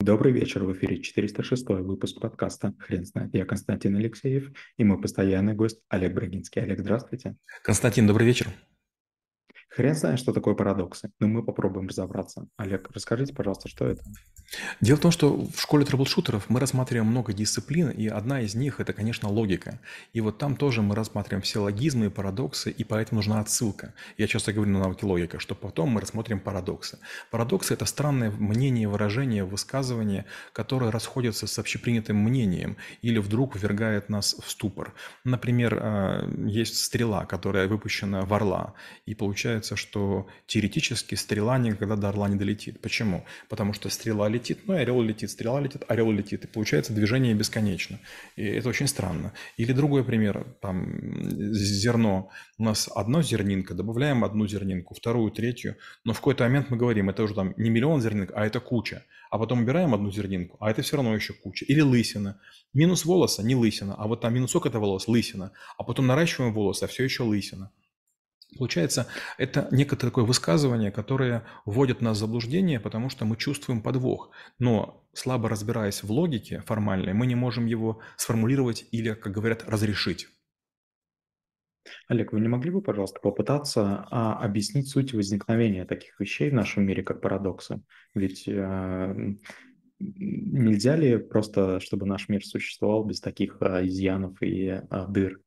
Добрый вечер, в эфире 406 выпуск подкаста «Хрен знает». Я Константин Алексеев и мой постоянный гость Олег Брагинский. Олег, здравствуйте. Константин, добрый вечер. Хрен знает, что такое парадоксы, но мы попробуем разобраться. Олег, расскажите, пожалуйста, что это? Дело в том, что в школе трэблшутеров мы рассматриваем много дисциплин, и одна из них – это, конечно, логика. И вот там тоже мы рассматриваем все логизмы и парадоксы, и поэтому нужна отсылка. Я часто говорю на науке логика, что потом мы рассмотрим парадоксы. Парадоксы – это странное мнение, выражение, высказывание, которое расходится с общепринятым мнением или вдруг ввергает нас в ступор. Например, а, есть стрела, которая выпущена в орла, и получается, что теоретически стрела никогда до орла не долетит. Почему? Потому что стрела летит, ну и орел летит, стрела летит, орел летит, и получается движение бесконечно. И это очень странно. Или другой пример, там зерно, у нас одно зернинка, добавляем одну зернинку, вторую, третью, но в какой-то момент мы говорим, это уже там не миллион зернинок, а это куча. А потом убираем одну зернинку, а это все равно еще куча. Или лысина. Минус волоса, не лысина, а вот там минусок это волос, лысина. А потом наращиваем волосы, а все еще лысина. Получается, это некое такое высказывание, которое вводит нас в заблуждение, потому что мы чувствуем подвох. Но слабо разбираясь в логике формальной, мы не можем его сформулировать или, как говорят, разрешить. Олег, вы не могли бы, пожалуйста, попытаться а, объяснить суть возникновения таких вещей в нашем мире, как парадоксы? Ведь а, нельзя ли просто, чтобы наш мир существовал без таких а, изъянов и а, дыр?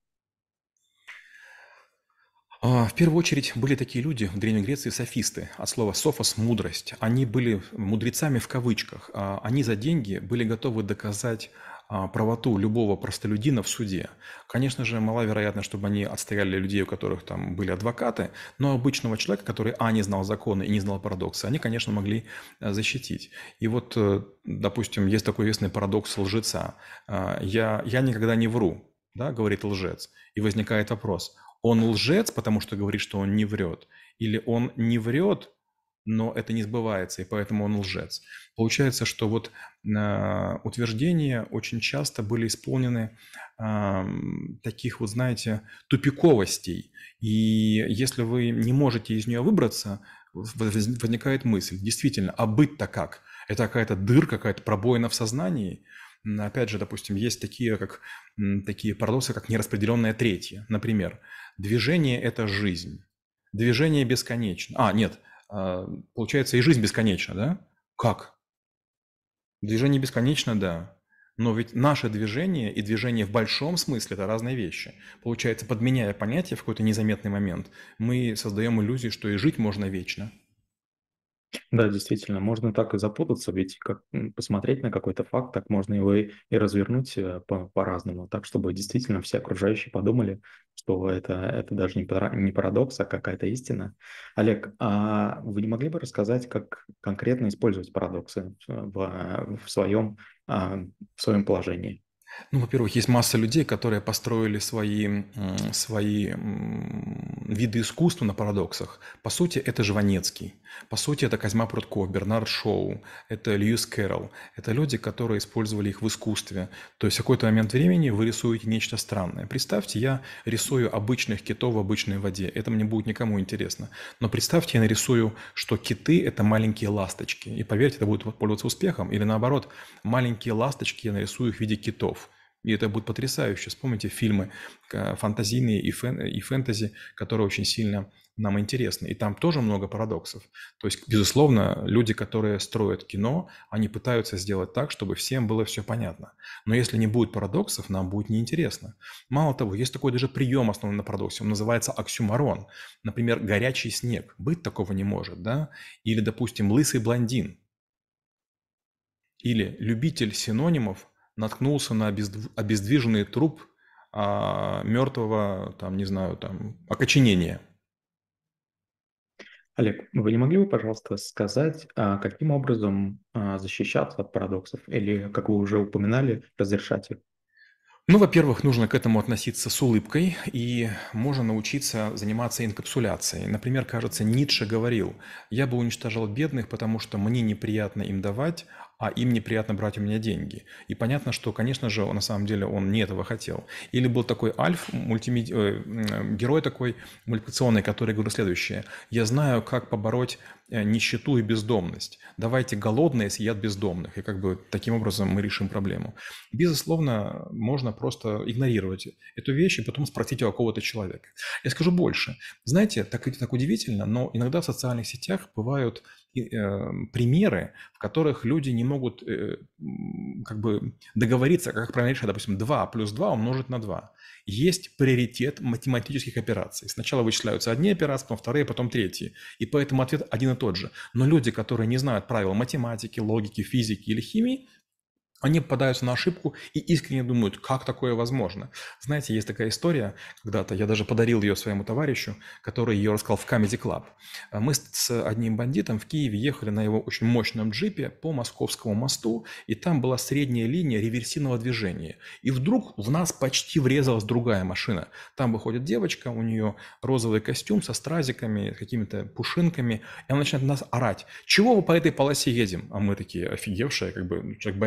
А, в первую очередь были такие люди в Древней Греции софисты, от слова «софос» – мудрость. Они были мудрецами в кавычках. А, они за деньги были готовы доказать а, правоту любого простолюдина в суде. Конечно же, маловероятно, чтобы они отстояли людей, у которых там были адвокаты, но обычного человека, который, а, не знал законы и не знал парадокса, они, конечно, могли защитить. И вот, э, допустим, есть такой известный парадокс лжеца. «Я, я никогда не вру», да, говорит лжец. И возникает вопрос, он лжец, потому что говорит, что он не врет, или он не врет, но это не сбывается, и поэтому он лжец. Получается, что вот э, утверждения очень часто были исполнены э, таких вот, знаете, тупиковостей. И если вы не можете из нее выбраться, возникает мысль, действительно, а быть-то как? Это какая-то дырка, какая-то пробоина в сознании – Опять же, допустим, есть такие, как, такие парадоксы, как нераспределенное третье. Например, движение – это жизнь. Движение бесконечно. А, нет, а, получается, и жизнь бесконечна, да? Как? Движение бесконечно, да. Но ведь наше движение и движение в большом смысле – это разные вещи. Получается, подменяя понятие в какой-то незаметный момент, мы создаем иллюзию, что и жить можно вечно – да, действительно, можно так и запутаться, ведь как посмотреть на какой-то факт, так можно его и, и развернуть э, по- по-разному, так, чтобы действительно все окружающие подумали, что это, это даже не, пара- не парадокс, а какая-то истина. Олег, а вы не могли бы рассказать, как конкретно использовать парадоксы в, в своем, а, в своем положении? Ну, во-первых, есть масса людей, которые построили свои, свои виды искусства на парадоксах. По сути, это Жванецкий. По сути, это Козьма Прутков, Бернард Шоу, это Льюис Кэрролл. Это люди, которые использовали их в искусстве. То есть в какой-то момент времени вы рисуете нечто странное. Представьте, я рисую обычных китов в обычной воде. Это мне будет никому интересно. Но представьте, я нарисую, что киты – это маленькие ласточки. И поверьте, это будет пользоваться успехом. Или наоборот, маленькие ласточки я нарисую в виде китов. И это будет потрясающе. Вспомните фильмы э, фантазийные и, фэн, и фэнтези, которые очень сильно нам интересны. И там тоже много парадоксов. То есть, безусловно, люди, которые строят кино, они пытаются сделать так, чтобы всем было все понятно. Но если не будет парадоксов, нам будет неинтересно. Мало того, есть такой даже прием, основанный на парадоксе. Он называется оксюмарон. Например, горячий снег. Быть такого не может, да? Или, допустим, лысый блондин. Или любитель синонимов наткнулся на обездвиженный труп а, мертвого, там, не знаю, там, окоченения. Олег, вы не могли бы, пожалуйста, сказать, а, каким образом а, защищаться от парадоксов или, как вы уже упоминали, разрешать их? Ну, во-первых, нужно к этому относиться с улыбкой, и можно научиться заниматься инкапсуляцией. Например, кажется, Ницше говорил, я бы уничтожал бедных, потому что мне неприятно им давать, а им неприятно брать у меня деньги. И понятно, что, конечно же, на самом деле он не этого хотел. Или был такой Альф, мультимеди... э, герой такой мультипликационный, который говорил следующее. «Я знаю, как побороть э, нищету и бездомность. Давайте голодные съедят бездомных». И как бы таким образом мы решим проблему. Безусловно, можно просто игнорировать эту вещь и потом спросить у какого-то человека. Я скажу больше. Знаете, так, так удивительно, но иногда в социальных сетях бывают примеры, в которых люди не могут э, как бы договориться, как правильно решить, допустим, 2 плюс 2 умножить на 2. Есть приоритет математических операций. Сначала вычисляются одни операции, потом вторые, потом третьи. И поэтому ответ один и тот же. Но люди, которые не знают правил математики, логики, физики или химии, они попадаются на ошибку и искренне думают, как такое возможно. Знаете, есть такая история, когда-то я даже подарил ее своему товарищу, который ее рассказал в Comedy Club. Мы с одним бандитом в Киеве ехали на его очень мощном джипе по Московскому мосту, и там была средняя линия реверсивного движения. И вдруг в нас почти врезалась другая машина. Там выходит девочка, у нее розовый костюм со стразиками, какими-то пушинками, и она начинает нас орать. Чего вы по этой полосе едем? А мы такие офигевшие, как бы, человек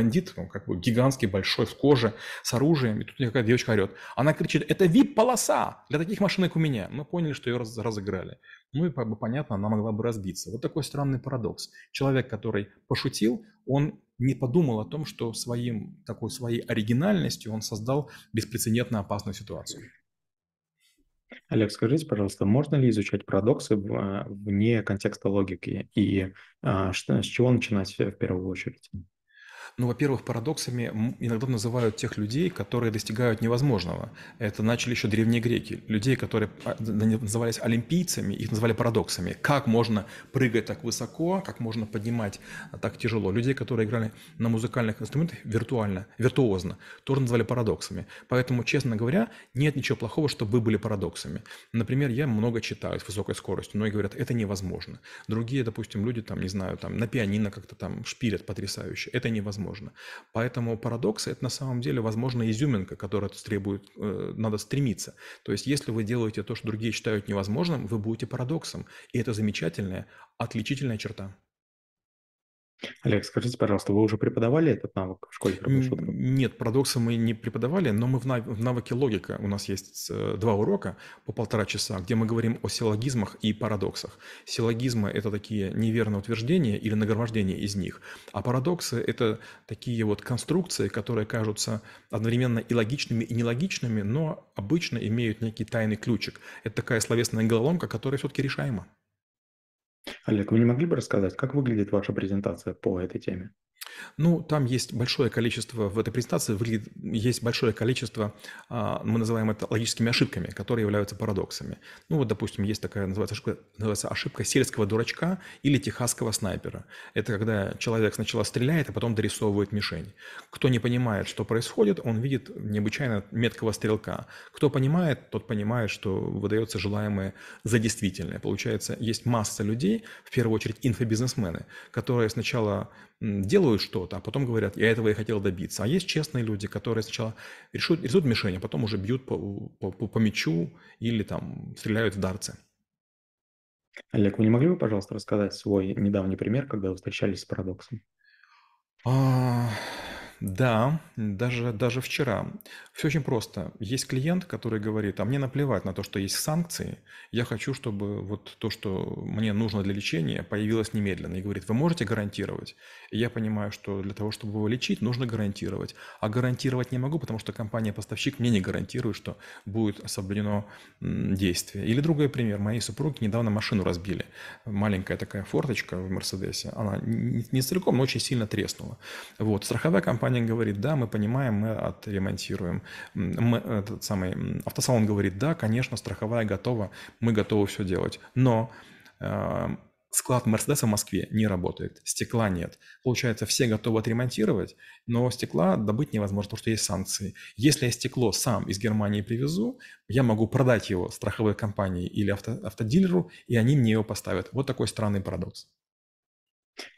ну, как бы гигантский, большой, в коже, с оружием, и тут какая девочка орет. Она кричит, это VIP-полоса для таких машин, как у меня. Мы поняли, что ее раз, разыграли. Ну и как бы понятно, она могла бы разбиться. Вот такой странный парадокс. Человек, который пошутил, он не подумал о том, что своим, такой своей оригинальностью он создал беспрецедентно опасную ситуацию. Олег, скажите, пожалуйста, можно ли изучать парадоксы вне контекста логики и а, что, с чего начинать в первую очередь? Ну, во-первых, парадоксами иногда называют тех людей, которые достигают невозможного. Это начали еще древние греки. Людей, которые а, назывались олимпийцами, их называли парадоксами. Как можно прыгать так высоко, как можно поднимать так тяжело. Людей, которые играли на музыкальных инструментах виртуально, виртуозно, тоже называли парадоксами. Поэтому, честно говоря, нет ничего плохого, чтобы вы были парадоксами. Например, я много читаю с высокой скоростью, но и говорят, это невозможно. Другие, допустим, люди там, не знаю, там на пианино как-то там шпилят потрясающе. Это невозможно невозможно. Поэтому парадоксы – это на самом деле, возможно, изюминка, которая требует, э, надо стремиться. То есть если вы делаете то, что другие считают невозможным, вы будете парадоксом. И это замечательная, отличительная черта. Олег, скажите, пожалуйста, вы уже преподавали этот навык в школе? Нет, парадоксы мы не преподавали, но мы в, нав- в навыке логика. У нас есть э, два урока по полтора часа, где мы говорим о силлогизмах и парадоксах. Силлогизмы– это такие неверные утверждения или нагромождение из них, а парадоксы – это такие вот конструкции, которые кажутся одновременно и логичными, и нелогичными, но обычно имеют некий тайный ключик. Это такая словесная головоломка, которая все-таки решаема. Олег, вы не могли бы рассказать, как выглядит ваша презентация по этой теме? Ну, там есть большое количество, в этой презентации есть большое количество, а, мы называем это логическими ошибками, которые являются парадоксами. Ну, вот, допустим, есть такая, называется ошибка, называется ошибка сельского дурачка или техасского снайпера. Это когда человек сначала стреляет, а потом дорисовывает мишень. Кто не понимает, что происходит, он видит необычайно меткого стрелка. Кто понимает, тот понимает, что выдается желаемое за действительное. Получается, есть масса людей, в первую очередь инфобизнесмены, которые сначала делают что-то, а потом говорят, я этого и хотел добиться. А есть честные люди, которые сначала рисуют, рисуют мишень, а потом уже бьют по, по, по мячу или там стреляют в дарцы. Олег, вы не могли бы, пожалуйста, рассказать свой недавний пример, когда вы встречались с парадоксом? А, да, даже, даже вчера. Все очень просто. Есть клиент, который говорит, а мне наплевать на то, что есть санкции. Я хочу, чтобы вот то, что мне нужно для лечения, появилось немедленно. И говорит, вы можете гарантировать? И я понимаю, что для того, чтобы его лечить, нужно гарантировать. А гарантировать не могу, потому что компания-поставщик мне не гарантирует, что будет соблюдено действие. Или другой пример. Моей супруге недавно машину разбили. Маленькая такая форточка в Мерседесе. Она не целиком, но очень сильно треснула. Вот. Страховая компания компания говорит, да, мы понимаем, мы отремонтируем. Мы, этот самый автосалон говорит, да, конечно, страховая готова, мы готовы все делать. Но э, склад Мерседеса в Москве не работает, стекла нет. Получается, все готовы отремонтировать, но стекла добыть невозможно, потому что есть санкции. Если я стекло сам из Германии привезу, я могу продать его страховой компании или авто, автодилеру, и они мне его поставят. Вот такой странный парадокс.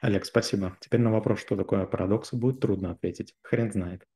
Олег, спасибо. Теперь на вопрос, что такое парадоксы, будет трудно ответить. Хрен знает.